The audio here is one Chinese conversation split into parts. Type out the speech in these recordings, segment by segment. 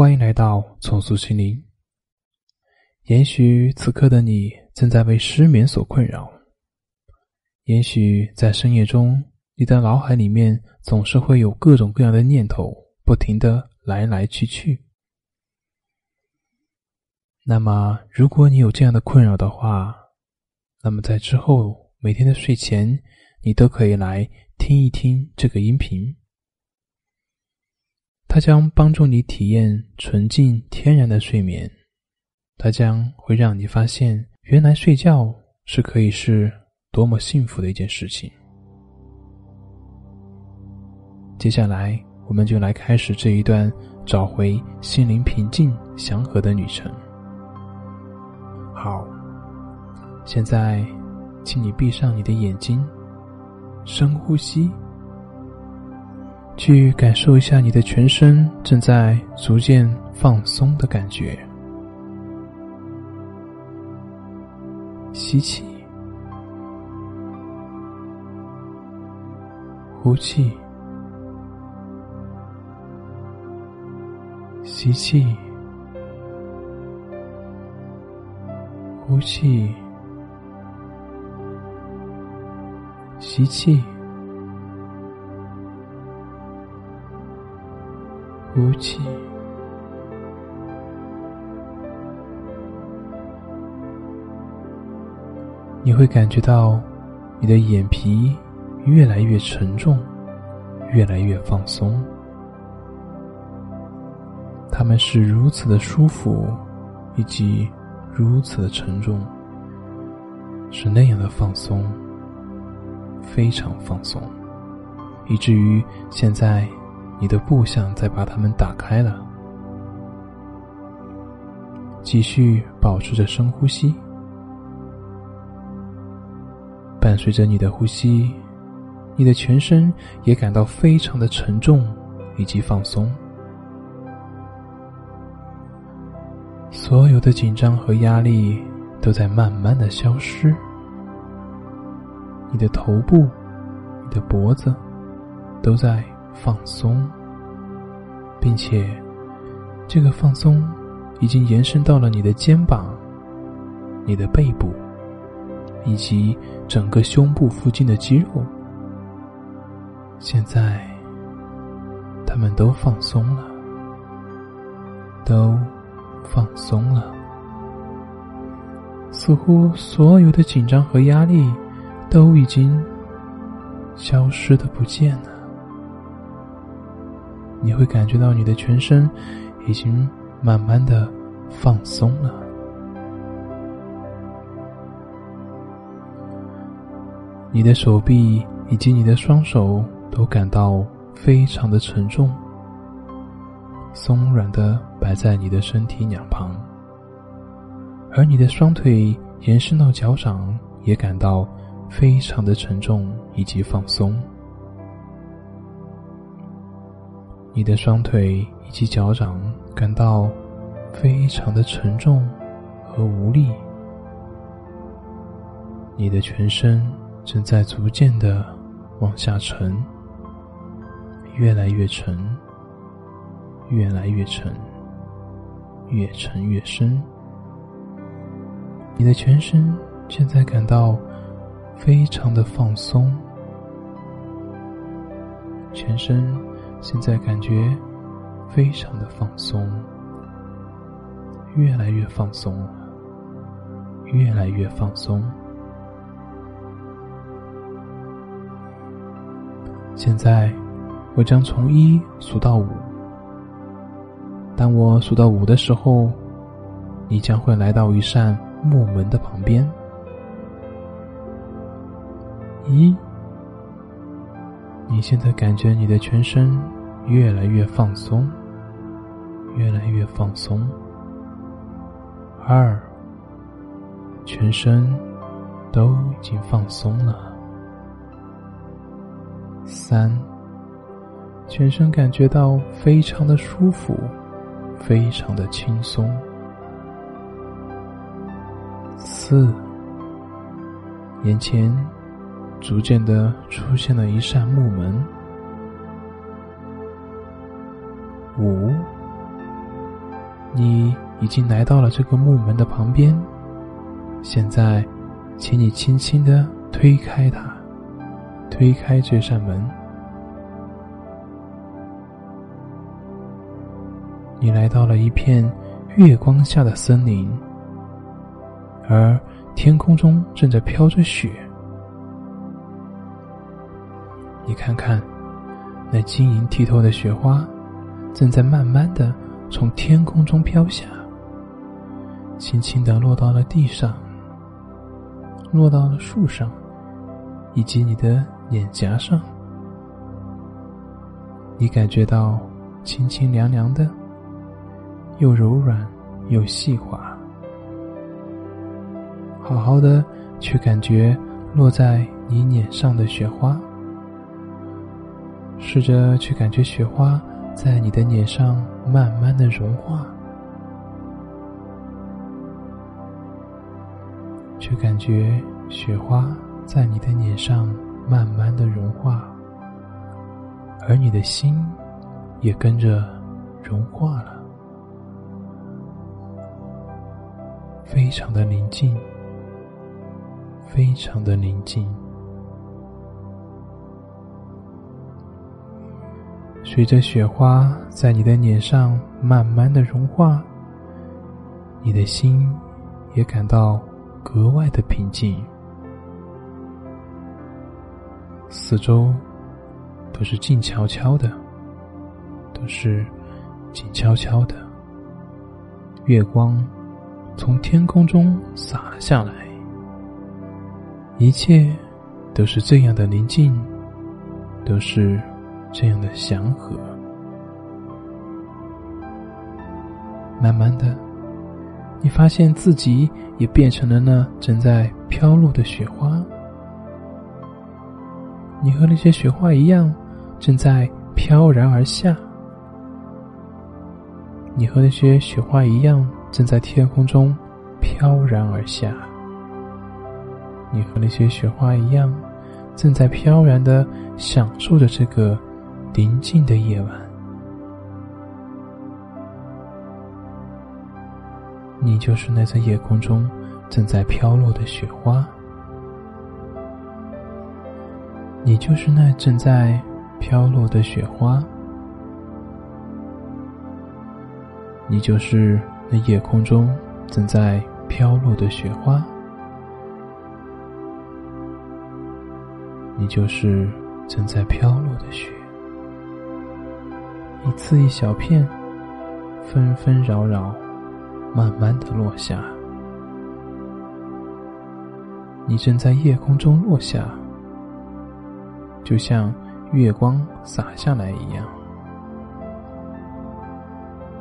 欢迎来到重塑心灵。也许此刻的你正在为失眠所困扰，也许在深夜中，你的脑海里面总是会有各种各样的念头，不停的来来去去。那么，如果你有这样的困扰的话，那么在之后每天的睡前，你都可以来听一听这个音频。它将帮助你体验纯净天然的睡眠，它将会让你发现，原来睡觉是可以是多么幸福的一件事情。接下来，我们就来开始这一段找回心灵平静祥和的旅程。好，现在，请你闭上你的眼睛，深呼吸。去感受一下你的全身正在逐渐放松的感觉。吸气，呼气，吸气，呼气，吸气。呼气，你会感觉到你的眼皮越来越沉重，越来越放松。他们是如此的舒服，以及如此的沉重，是那样的放松，非常放松，以至于现在。你的不想再把它们打开了，继续保持着深呼吸，伴随着你的呼吸，你的全身也感到非常的沉重以及放松，所有的紧张和压力都在慢慢的消失，你的头部、你的脖子都在。放松，并且这个放松已经延伸到了你的肩膀、你的背部以及整个胸部附近的肌肉。现在，他们都放松了，都放松了，似乎所有的紧张和压力都已经消失的不见了。你会感觉到你的全身已经慢慢的放松了，你的手臂以及你的双手都感到非常的沉重，松软的摆在你的身体两旁，而你的双腿延伸到脚掌也感到非常的沉重以及放松。你的双腿以及脚掌感到非常的沉重和无力，你的全身正在逐渐的往下沉，越来越沉，越来越沉，越沉越深。你的全身现在感到非常的放松，全身。现在感觉非常的放松，越来越放松了，越来越放松。现在我将从一数到五，当我数到五的时候，你将会来到一扇木门的旁边。一。你现在感觉你的全身越来越放松，越来越放松。二，全身都已经放松了。三，全身感觉到非常的舒服，非常的轻松。四，眼前。逐渐的出现了一扇木门，五，你已经来到了这个木门的旁边。现在，请你轻轻的推开它，推开这扇门。你来到了一片月光下的森林，而天空中正在飘着雪。你看看，那晶莹剔透的雪花，正在慢慢的从天空中飘下，轻轻的落到了地上，落到了树上，以及你的脸颊上。你感觉到清清凉凉的。又柔软又细滑，好好的去感觉落在你脸上的雪花，试着去感觉雪花在你的脸上慢慢的融化，去感觉雪花在你的脸上慢慢的融化，而你的心也跟着融化了。非常的宁静，非常的宁静。随着雪花在你的脸上慢慢的融化，你的心也感到格外的平静。四周都是静悄悄的，都是静悄悄的，月光。从天空中洒了下来，一切都是这样的宁静，都是这样的祥和。慢慢的，你发现自己也变成了那正在飘落的雪花，你和那些雪花一样，正在飘然而下。你和那些雪花一样。正在天空中飘然而下，你和那些雪花一样，正在飘然的享受着这个宁静的夜晚。你就是那在夜空中正在飘落的雪花，你就是那正在飘落的雪花，你就是。那夜空中正在飘落的雪花，你就是正在飘落的雪，一次一小片，纷纷扰扰，慢慢的落下。你正在夜空中落下，就像月光洒下来一样，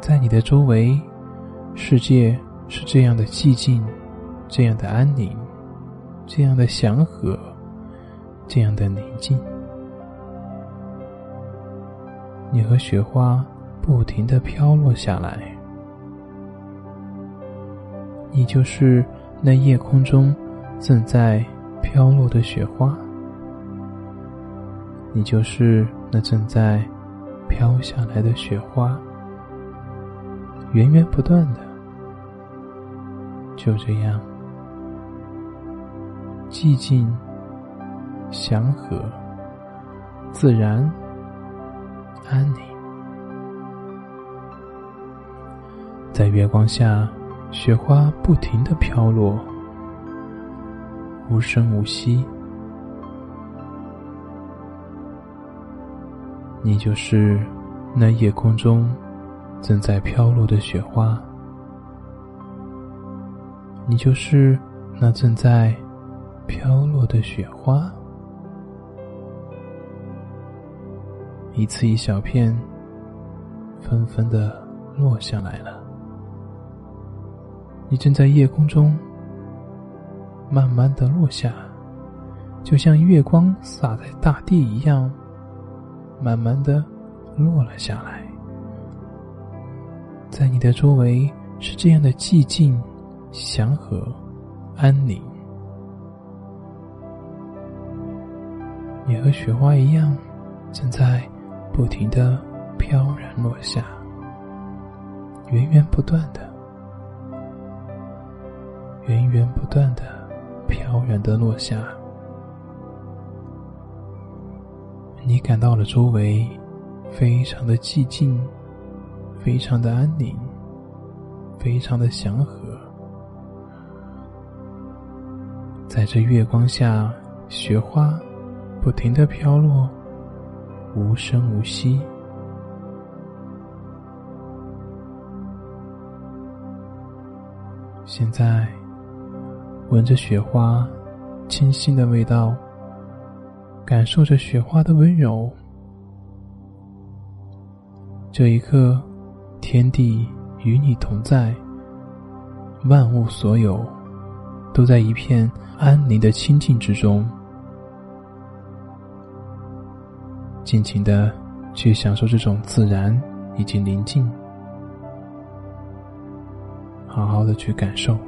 在你的周围。世界是这样的寂静，这样的安宁，这样的祥和，这样的宁静。你和雪花不停的飘落下来，你就是那夜空中正在飘落的雪花，你就是那正在飘下来的雪花。源源不断的，就这样，寂静、祥和、自然、安宁，在月光下，雪花不停的飘落，无声无息。你就是那夜空中。正在飘落的雪花，你就是那正在飘落的雪花，一次一小片，纷纷的落下来了。你正在夜空中慢慢的落下，就像月光洒在大地一样，慢慢的落了下来。在你的周围是这样的寂静、祥和、安宁。你和雪花一样，正在不停的飘然落下，源源不断的、源源不断的飘然的落下。你感到了周围非常的寂静，非常的安宁，非常的祥和。在这月光下，雪花不停的飘落，无声无息。现在，闻着雪花清新的味道。感受着雪花的温柔，这一刻，天地与你同在，万物所有都在一片安宁的清静之中，尽情的去享受这种自然以及宁静，好好的去感受。